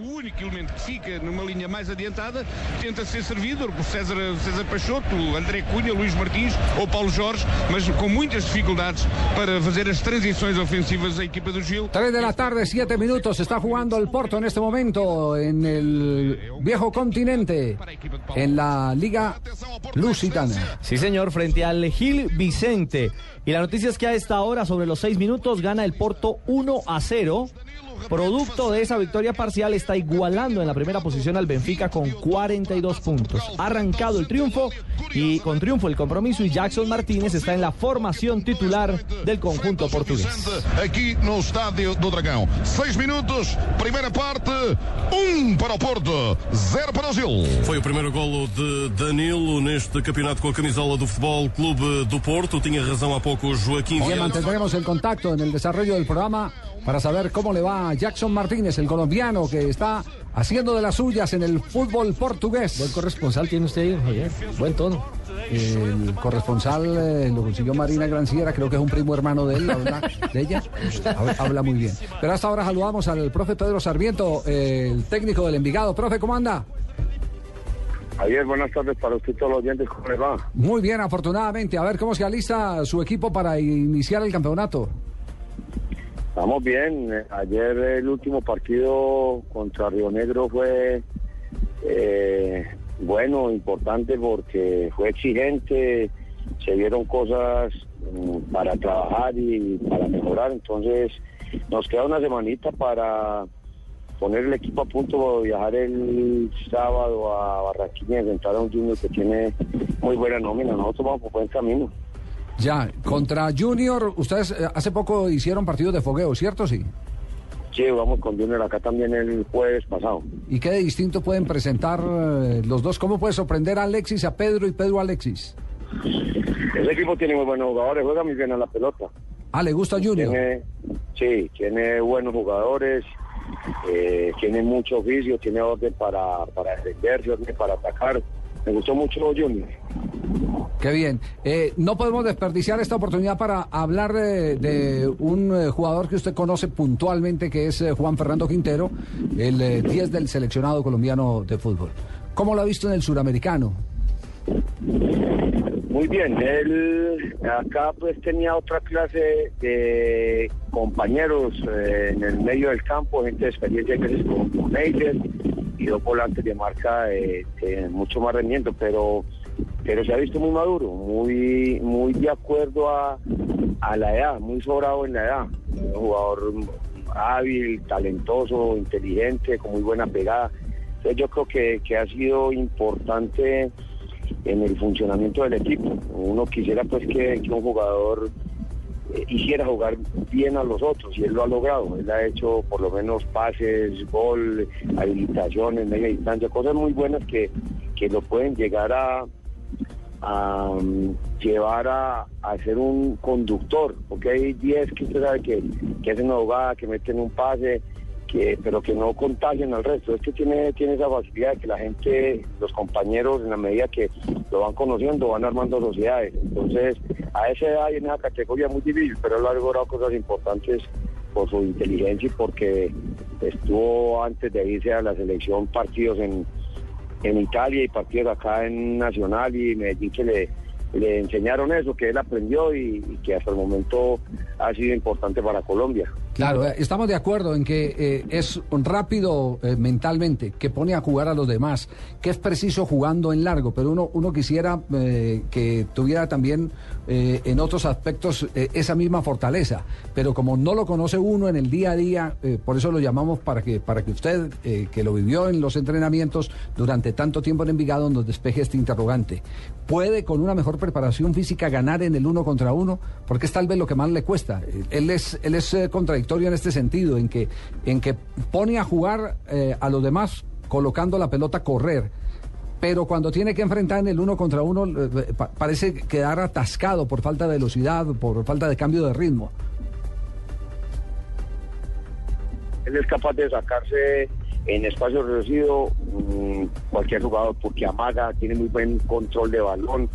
O único elemento que fica numa linha mais adiantada tenta ser servido por César, César Peixoto, André Cunha, Luís Martins ou Paulo Jorge, mas com muitas dificuldades para fazer as transições ofensivas da equipa do Gil. 3 de la tarde, 7 minutos. Está jugando el Porto en este momento en el viejo continente, en la Liga Lusitana. Sí, señor, frente al Gil Vicente. Y la noticia es que a esta hora, sobre los 6 minutos, gana el Porto 1 a 0. Producto de esa victoria parcial está igualando en la primera posición al Benfica con 42 puntos. Ha arrancado el triunfo y con triunfo el compromiso y Jackson Martínez está en la formación titular del conjunto portugués. Aquí no Estádio do Dragão. Seis minutos, primeira parte, um para o Porto, zero para o Gil. Foi o primeiro golo de Danilo neste campeonato com a camisola do Futebol Clube do Porto. Tinha razão há pouco Joaquim Bien, mantendremos el contacto en el desarrollo del programa para saber cómo le va a Jackson Martínez, el colombiano que está haciendo de las suyas en el fútbol portugués. Buen corresponsal tiene usted ahí, Javier. Buen tono. El corresponsal eh, lo consiguió Marina Granciera, creo que es un primo hermano de él, habla, de ella. Habla, habla muy bien. Pero hasta ahora saludamos al profe Pedro Sarmiento, eh, el técnico del Envigado. Profe, ¿cómo anda? Javier, buenas tardes para usted y todos los oyentes. ¿Cómo le va? Muy bien, afortunadamente. A ver cómo se alista su equipo para iniciar el campeonato. Estamos bien. Ayer el último partido contra Río Negro fue eh, bueno, importante porque fue exigente, se vieron cosas mm, para trabajar y para mejorar. Entonces nos queda una semanita para poner el equipo a punto, viajar el sábado a Barranquilla y enfrentar a un Junior que tiene muy buena nómina. Nosotros vamos por buen camino. Ya, contra Junior, ustedes eh, hace poco hicieron partidos de fogueo, ¿cierto? Sí. Sí, vamos con Junior acá también el jueves pasado. ¿Y qué de distinto pueden presentar eh, los dos? ¿Cómo puede sorprender a Alexis, a Pedro y Pedro a Alexis? Ese equipo tiene muy buenos jugadores, juega muy bien a la pelota. Ah, ¿le gusta Junior? Tiene, sí, tiene buenos jugadores, eh, tiene mucho oficio, tiene orden para, para defenderse, orden para atacar. Me gustó mucho Junior. Qué bien. Eh, no podemos desperdiciar esta oportunidad para hablar de, un eh, jugador que usted conoce puntualmente, que es eh, Juan Fernando Quintero, el eh, 10 del seleccionado colombiano de fútbol. ¿Cómo lo ha visto en el suramericano? Muy bien, él acá pues tenía otra clase de compañeros eh, en el medio del campo, gente de experiencia que es con, con y dos volantes de marca eh, mucho más rendimiento, pero pero se ha visto muy maduro, muy muy de acuerdo a, a la edad, muy sobrado en la edad, un jugador hábil, talentoso, inteligente, con muy buena pegada. Entonces yo creo que, que ha sido importante en el funcionamiento del equipo. Uno quisiera pues que, un jugador eh, hiciera jugar bien a los otros y él lo ha logrado. Él ha hecho por lo menos pases, gol, habilitaciones, media distancia, cosas muy buenas que, que lo pueden llegar a, a um, llevar a, a ser un conductor, porque hay 10 que usted sabe que, que hacen una jugada, que meten un pase, que, pero que no contagian al resto. Este tiene, tiene esa facilidad de que la gente, los compañeros, en la medida que lo van conociendo, van armando sociedades. Entonces, a esa edad y en esa categoría muy difícil, pero él ha logrado cosas importantes por su inteligencia y porque estuvo antes de irse a la selección partidos en, en Italia y partidos acá en Nacional y Medellín que le, le enseñaron eso, que él aprendió y, y que hasta el momento ha sido importante para Colombia. Claro, eh, estamos de acuerdo en que eh, es rápido eh, mentalmente, que pone a jugar a los demás, que es preciso jugando en largo, pero uno, uno quisiera que tuviera también en otros aspectos esa misma fortaleza, pero como no lo conoce uno en el día a día, por eso lo llamamos para que, para que usted, que lo vivió en los entrenamientos durante tanto tiempo en Envigado, nos despeje este interrogante. ¿Puede con una mejor preparación física ganar en el uno contra uno? Porque es tal vez lo que más le cuesta. Él es, él es contra contradictorio en este sentido, en que, en que pone a jugar eh, a los demás colocando la pelota a correr. Pero cuando tiene que enfrentar en el uno contra uno, eh, pa- parece quedar atascado por falta de velocidad, por falta de cambio de ritmo. Él es capaz de sacarse en espacio reducido mm, cualquier jugador porque amaga, tiene muy buen control de balón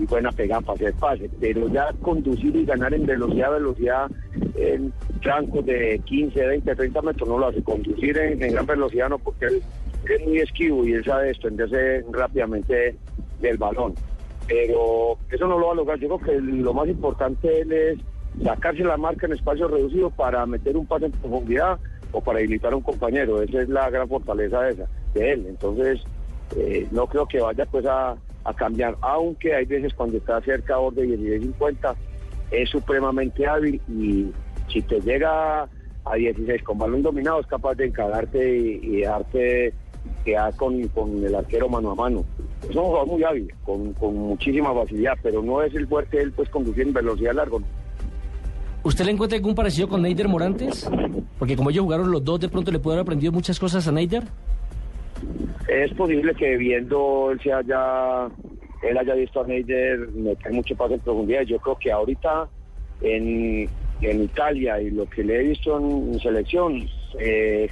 y buena pegada para hacer pase. Pero ya conducir y ganar en velocidad, velocidad en trancos de 15, 20, 30 metros no lo hace. Conducir en, gran velocidad no porque él es muy esquivo y él sabe desprenderse rápidamente del balón. Pero eso no lo va a lograr. Yo creo que lo más importante él es sacarse la marca en espacio reducido para meter un pase en profundidad o para habilitar a un compañero. Esa es la gran fortaleza de, esa, de él. Entonces, eh, no creo que vaya pues a, a cambiar, aunque hay veces cuando está cerca a borde 16-50 es supremamente hábil y si te llega a 16 con balón dominado es capaz de encararte y, y dejarte quedar con, con el arquero mano a mano. Es un jugador muy hábil, con, con muchísima facilidad, pero no es el fuerte él pues conducir en velocidad largo. ¿Usted le encuentra algún parecido con Neider Morantes? Porque como ellos jugaron los dos, de pronto le puede haber aprendido muchas cosas a Neider. Es posible que viendo él se haya, él haya visto a Neider meter mucho pase en profundidad. Yo creo que ahorita en, en Italia y lo que le he visto en, selección, eh,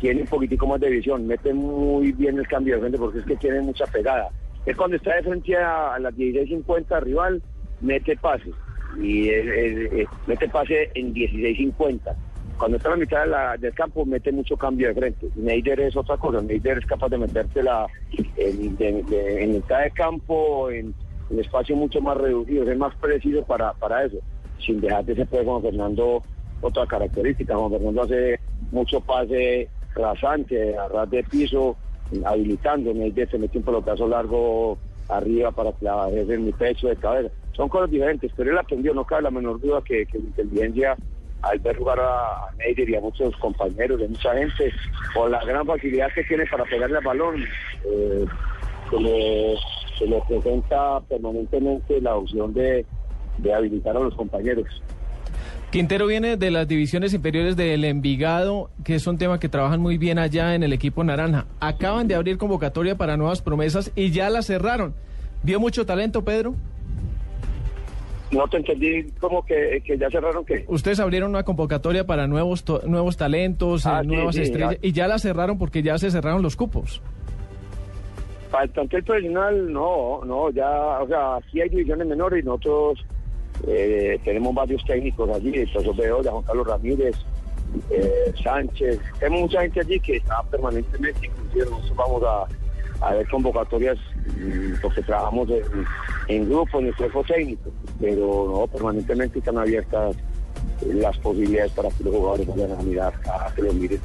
tiene un poquitico más de visión, mete muy bien el cambio de frente porque es que tiene mucha pegada. Es cuando está de frente a, a las 16.50 rival, mete pase. Y eh, eh, mete pase en 16.50. Cuando está a la mitad de la- del campo, mete mucho cambio de frente. Neider es otra cosa. Neider es capaz de metértela en, de- de- mitad de campo, en, en espacio mucho más reducido. Es más preciso para, para eso. Sin dejar de ser pues, Juan Fernando otra característica. Juan Fernando hace mucho pase rasante, a ras de piso, habilitando. Neider se mete un pelotazo largo arriba para clavar en mi pecho de cabeza. Son cosas diferentes, pero él aprendió, no cabe la menor duda que, que la inteligencia al ver jugar a, Neider y a muchos compañeros, de mucha gente, por la gran facilidad que tiene para pegarle al balón, eh, se, le, se le presenta permanentemente la opción de, de habilitar a los compañeros. Quintero viene de las divisiones inferiores del Envigado, que es un tema que trabajan muy bien allá en el equipo naranja. Acaban de abrir convocatoria para nuevas promesas y ya la cerraron. ¿Vio mucho talento, Pedro? No te entendí como que, que ya cerraron que... Ustedes abrieron una convocatoria para nuevos to- nuevos talentos, eh, Ah, sí, nuevas sí, estrellas, ya. y ya la cerraron porque ya se cerraron los cupos. Para el plantel profesional, no, no, ya, o sea, aquí hay divisiones menores y nosotros eh, tenemos varios técnicos allí, entonces veo de Juan Carlos Ramírez, eh, Sánchez, tenemos mucha gente allí que está permanentemente, inclusive nosotros vamos a, a ver convocatorias porque trabajamos en, en grupo, en el cuerpo técnico, pero no, permanentemente están abiertas eh, las posibilidades para que los jugadores vayan a mirar, a que los miren.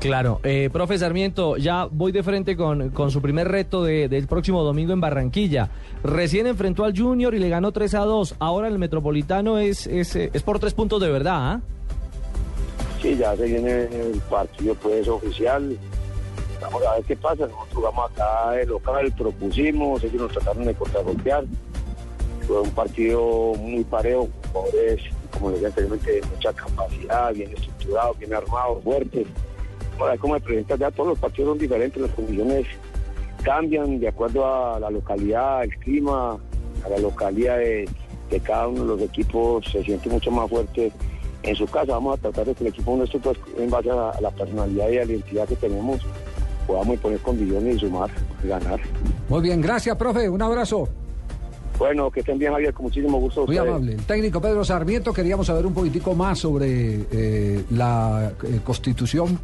Claro, eh, profe Sarmiento, ya voy de frente con, con su primer reto de- del próximo domingo en Barranquilla. Recién enfrentó al Junior y le ganó 3 a 2. Ahora el Metropolitano es, es, eh, es por tres puntos de verdad, ¿ah? Sí, ya se viene el partido pues oficial. Vamos a ver qué pasa. Nosotros jugamos acá el local, propusimos, ellos nos trataron de contragolpear. Fue un partido muy parejo, jugadores, como decía anteriormente, de mucha capacidad, bien estructurado, bien armado, fuerte. Ahora, como me presentas ya todos los partidos son diferentes, las condiciones cambian de acuerdo a la localidad, el clima, a la localidad de, de cada uno de los equipos se siente mucho más fuerte en su casa. Vamos a tratar de que el equipo nuestro, pues, en base a, a la personalidad y a la identidad que tenemos, podamos poner condiciones y sumar ganar. Muy bien, gracias, profe. Un abrazo. Bueno, que estén bien, Javier, con muchísimo gusto. Muy ustedes. amable. El técnico Pedro Sarmiento, queríamos saber un poquitico más sobre eh, la eh, constitución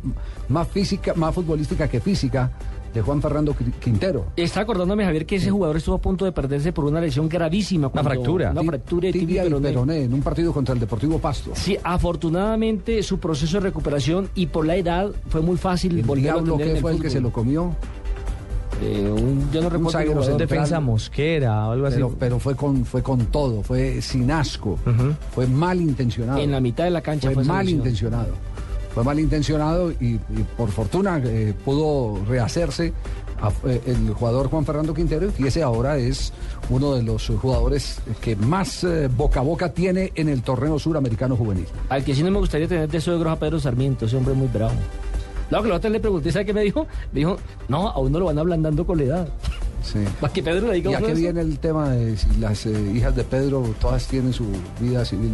más física, más futbolística que física de Juan Fernando Qui- Quintero. Está acordándome, Javier, que ese jugador estuvo a punto de perderse por una lesión gravísima. cuando- fractura. Una fractura de tibia tibia y peroné. en un partido contra el Deportivo Pasto. Sí, afortunadamente su proceso de recuperación y por la edad fue muy fácil El volver a diablo que el fue el que se lo comió, Eh, un- yo no recuerdo central. Defensa mosquera o algo así. pero, pero fue con fue con todo, fue sin asco, fue mal intencionado. En la mitad de la cancha fue fue mal intencionado. Fue malintencionado y, y por fortuna eh, pudo rehacerse eh, el jugador Juan Fernando Quintero y ese ahora es uno de los jugadores que más eh, boca a boca tiene en el torneo suramericano juvenil. Al que sí no me gustaría tener de suegros a Pedro Sarmiento, ese hombre muy bravo. No, que la otra le pregunté, ¿sabe qué me dijo? Me dijo, no, a uno lo van ablandando con la edad. Sí. Más que Pedro le diga ¿Y a uno qué eso. viene el tema de si las eh, hijas de Pedro todas tienen su vida civil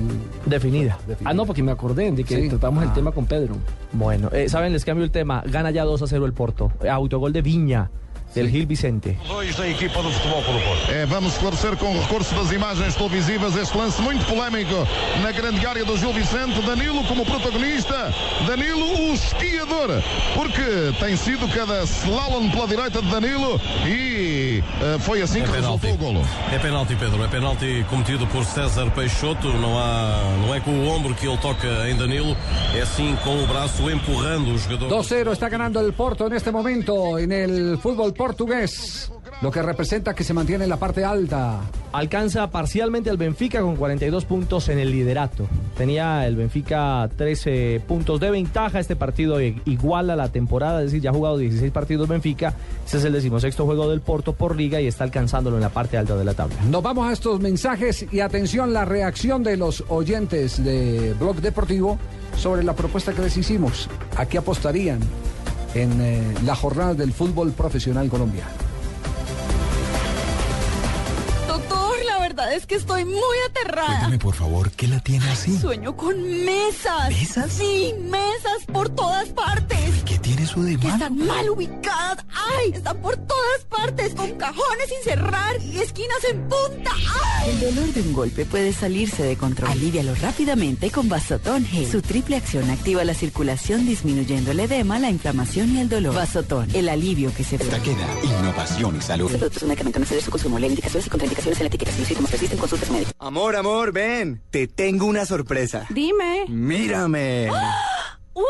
Definida. Ah, no, porque me acordé de que Sí. tratamos el Ah. tema con Pedro. Bueno, eh, saben, les cambio el tema. Gana ya 2 a 0 el Porto. Autogol de Viña, del Gil Vicente. Dois da equipa do Futebol Clube do Porto. É, vamos esclarecer com recurso das imagens televisivas este lance muito polémico na grande área do Gil Vicente. Danilo como protagonista. Danilo, o esquiador. Porque tem sido cada slalom pela direita de Danilo e eh, foi assim É que penalti. resultou o golo. É penalti, Pedro. É penalti cometido por César Peixoto. Não, há, não é com o ombro que ele toca em Danilo, é sim com o braço empurrando o jogador. 2-0 está ganando el Porto en este momento en el fútbol portugués, lo que representa que se mantiene en la parte alta. Alcanza parcialmente al Benfica con 42 puntos en el liderato. Tenía el Benfica 13 puntos de ventaja. Este partido iguala la temporada, es decir, ya ha jugado 16 partidos Benfica. Este es el decimosexto juego del Porto por liga y está alcanzándolo en la parte alta de la tabla. Nos vamos a estos mensajes y atención la reacción de los oyentes de Blog Deportivo sobre la propuesta que les hicimos. ¿A qué apostarían en eh, la jornada del fútbol profesional colombiano? Verdad es que estoy muy aterrada. Cuéntame, por favor, ¿qué la tiene así? Sueño con mesas. ¿Mesas? Sí, mesas por todas partes. ¿Qué tiene eso de Que malo? están mal ubicadas. ¡Ay! Están por todas partes, con cajones sin cerrar y esquinas en punta. ¡Ay! El dolor de un golpe puede salirse de control. Alivialo rápidamente con Vasotón Gel. Su triple acción activa la circulación disminuyendo el edema, la inflamación y el dolor. Vasotón, el alivio que se Taqueda, innovación y salud. Este producto es un medicamento no su consumo. Lee indicaciones y contraindicaciones en la etiqueta. Si los síntomas Amor, amor, ven. Te tengo una sorpresa. Dime. Mírame. ¡Wow!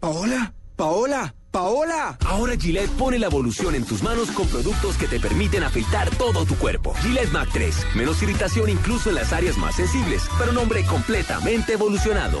Paola, Paola, Paola. Ahora Gillette pone la evolución en tus manos con productos que te permiten afeitar todo tu cuerpo. Gillette Mac 3. Menos irritación incluso en las áreas más sensibles, pero un hombre completamente evolucionado.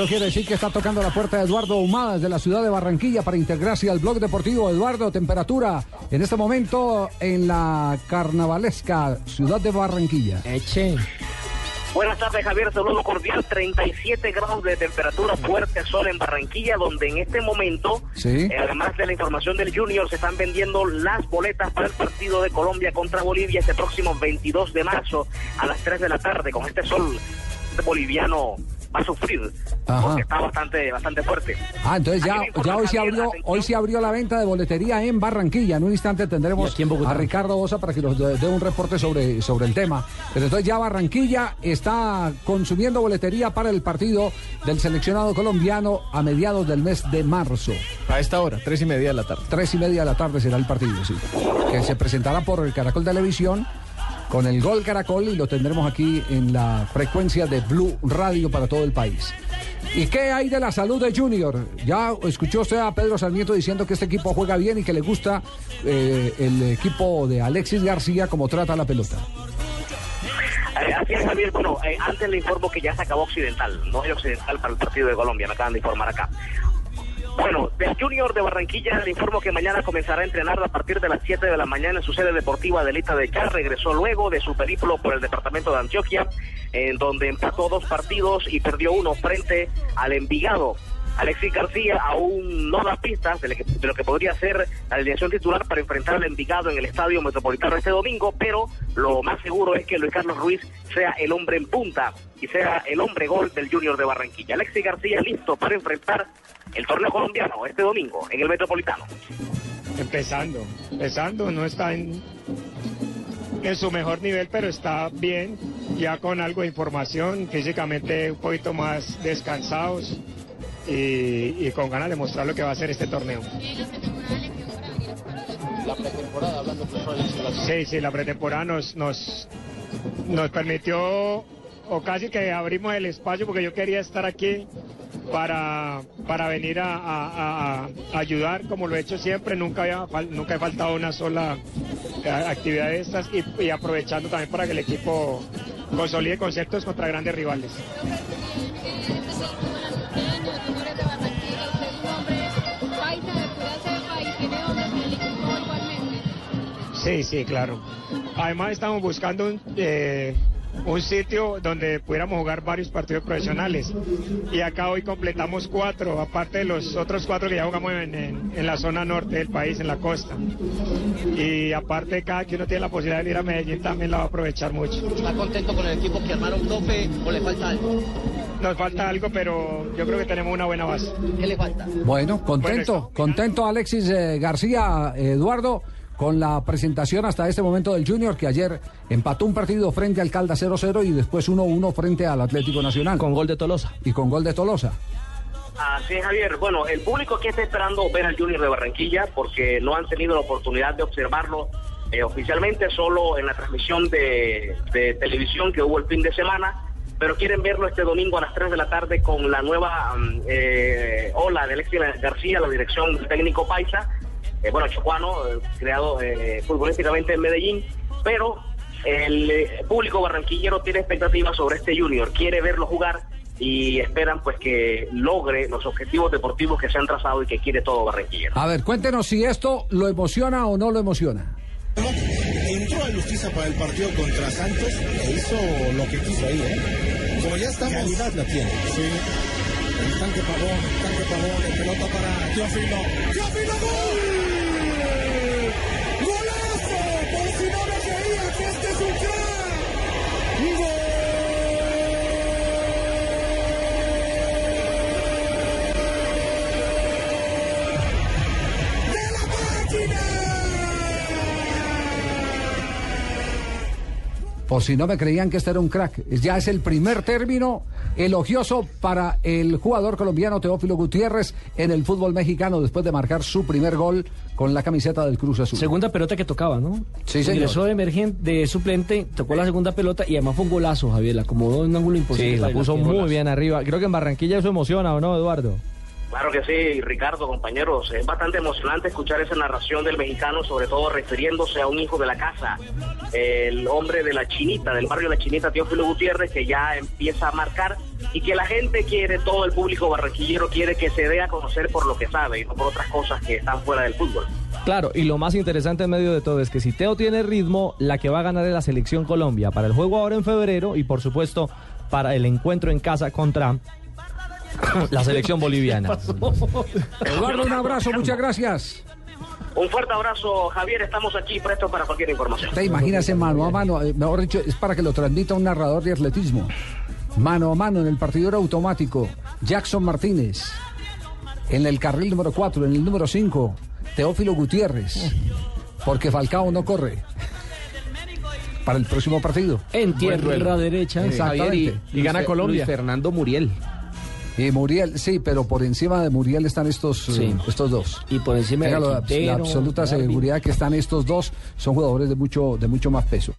Eso quiere decir que está tocando la puerta de Eduardo Humada desde la ciudad de Barranquilla para integrarse al blog deportivo. Eduardo, temperatura en este momento en la carnavalesca ciudad de Barranquilla. Eche. Buenas tardes, Javier. Saludo cordial. 37 grados de temperatura, fuerte sol en Barranquilla, donde en este momento, Sí. eh, además de la información del Junior, se están vendiendo las boletas para el partido de Colombia contra Bolivia este próximo 22 de marzo a las 3 de la tarde. Con este sol boliviano va a sufrir, Ajá. porque está bastante, bastante fuerte. Ah, entonces ya, ya hoy se abrió, atención. hoy se abrió la venta de boletería en Barranquilla. En un instante tendremos a Ricardo Bosa para que nos dé dé un reporte sobre, sobre el tema. Pero entonces ya Barranquilla está consumiendo boletería para el partido del seleccionado colombiano a mediados del mes de marzo. A esta hora, tres y media de la tarde. Tres y media de la tarde será el partido, sí. Que se presentará por el Caracol Televisión con el Gol Caracol y lo tendremos aquí en la frecuencia de Blue Radio para todo el país. ¿Y qué hay de la salud de Junior? Ya escuchó usted a Pedro Sarmiento diciendo que este equipo juega bien y que le gusta eh, el equipo de Alexis García como trata la pelota. Eh, así es, Javier. Bueno, eh, antes le informo que ya se acabó Occidental. No hay Occidental para el partido de Colombia, me acaban de informar acá. Bueno, del Junior de Barranquilla le informo que mañana comenzará a entrenar a partir de las 7 de la mañana en su sede deportiva de Lita de Char. Regresó luego de su periplo por el departamento de Antioquia, en donde empató dos partidos y perdió uno frente al Envigado. Alexis García aún no da pistas de lo, que, podría ser la alineación titular para enfrentar al Envigado en el Estadio Metropolitano este domingo, pero lo más seguro es que Luis Carlos Ruiz sea el hombre en punta y sea el hombre gol del Junior de Barranquilla. Alexis García listo para enfrentar el torneo colombiano este domingo en el Metropolitano. Empezando, empezando, no está en... en su mejor nivel, pero está bien, ya con algo de información, físicamente un poquito más descansados y, y con ganas de mostrar lo que va a ser este torneo. La pretemporada, hablando Sí, sí, la pretemporada nos, nos, nos permitió, o casi que abrimos el espacio porque yo quería estar aquí para, para venir a, a- a- a ayudar como lo he hecho siempre. Nunca, había, nunca he faltado una sola eh, actividad de estas y, y aprovechando también para que el equipo consolide conceptos contra grandes rivales. Sí, sí, claro. Además estamos buscando un, eh, un sitio donde pudiéramos jugar varios partidos profesionales. Y acá hoy completamos cuatro, aparte de los otros cuatro que ya jugamos en, en- en la zona norte del país, en la costa. Y aparte cada que uno tiene la posibilidad de venir a Medellín también la va a aprovechar mucho. ¿Está contento con el equipo que armaron, profe, o le falta algo? Nos falta algo, pero yo creo que tenemos una buena base. ¿Qué le falta? Bueno, contento, contento Alexis eh, García, Eduardo, con la presentación hasta este momento del Junior, que ayer empató un partido frente al Caldas 0-0 y después 1-1 frente al Atlético Nacional. Con gol de Tolosa. Y con gol de Tolosa. Así es, Javier. Bueno, el público aquí está esperando ver al Junior de Barranquilla porque no han tenido la oportunidad de observarlo eh, oficialmente, solo en la transmisión de, de televisión que hubo el fin de semana, pero quieren verlo este domingo a las 3 de la tarde con la nueva mm, eh, ola de Alexis García, la dirección del técnico Paisa, eh, bueno, chocuano, eh, creado eh, futbolísticamente en Medellín, pero el eh, público barranquillero tiene expectativas sobre este Junior, quiere verlo jugar y esperan pues que logre los objetivos deportivos que se han trazado y que quiere todo Barranquillero. A ver, cuéntenos si esto lo emociona o no lo emociona. Entró a Justicia para el partido contra Santos e hizo lo que quiso ahí, ¿eh? Como ya estamos. Calidad la tiene. Sí. El tanque pavón, el tanque pavón, el pelota para Teófilo. ¡Teófilo gol! Por si no me creían que este era un crack. Ya es el primer término elogioso para el jugador colombiano Teófilo Gutiérrez en el fútbol mexicano después de marcar su primer gol con la camiseta del Cruz Azul. Segunda pelota que tocaba, ¿no? Sí, señor. Ingresó de emergente, de suplente, tocó la segunda pelota y además fue un golazo, Javier. La acomodó en un ángulo imposible. Sí, la puso muy bien arriba. Creo que en Barranquilla eso emociona, ¿o no, Eduardo? Claro que sí, Ricardo, compañeros. Es bastante emocionante escuchar esa narración del mexicano, sobre todo refiriéndose a un hijo de la casa, el hombre de la Chinita, del barrio de la Chinita, Teófilo Gutiérrez, que ya empieza a marcar y que la gente quiere, todo el público barranquillero quiere que se dé a conocer por lo que sabe y no por otras cosas que están fuera del fútbol. Claro, y lo más interesante en medio de todo es que si Teo tiene ritmo, la que va a ganar es la selección Colombia para el juego ahora en febrero y por supuesto para el encuentro en casa contra la selección boliviana. Eduardo, un abrazo, muchas gracias. Un fuerte abrazo, Javier. Estamos aquí prestos para cualquier información. Te imagínese mano a mano, eh, mejor dicho, es para que lo transmita un narrador de atletismo. Mano a mano en el partidor automático, Jackson Martínez. En el carril número 4, en el número 5, Teófilo Gutiérrez. Porque Falcao no corre. Para el próximo partido. En tierra derecha. Exactamente. Luis Fernando Muriel. Y Muriel, sí, pero por encima de Muriel están estos, eh, estos dos. Y por encima de la, absoluta seguridad que están estos dos, son jugadores de mucho, de mucho más peso.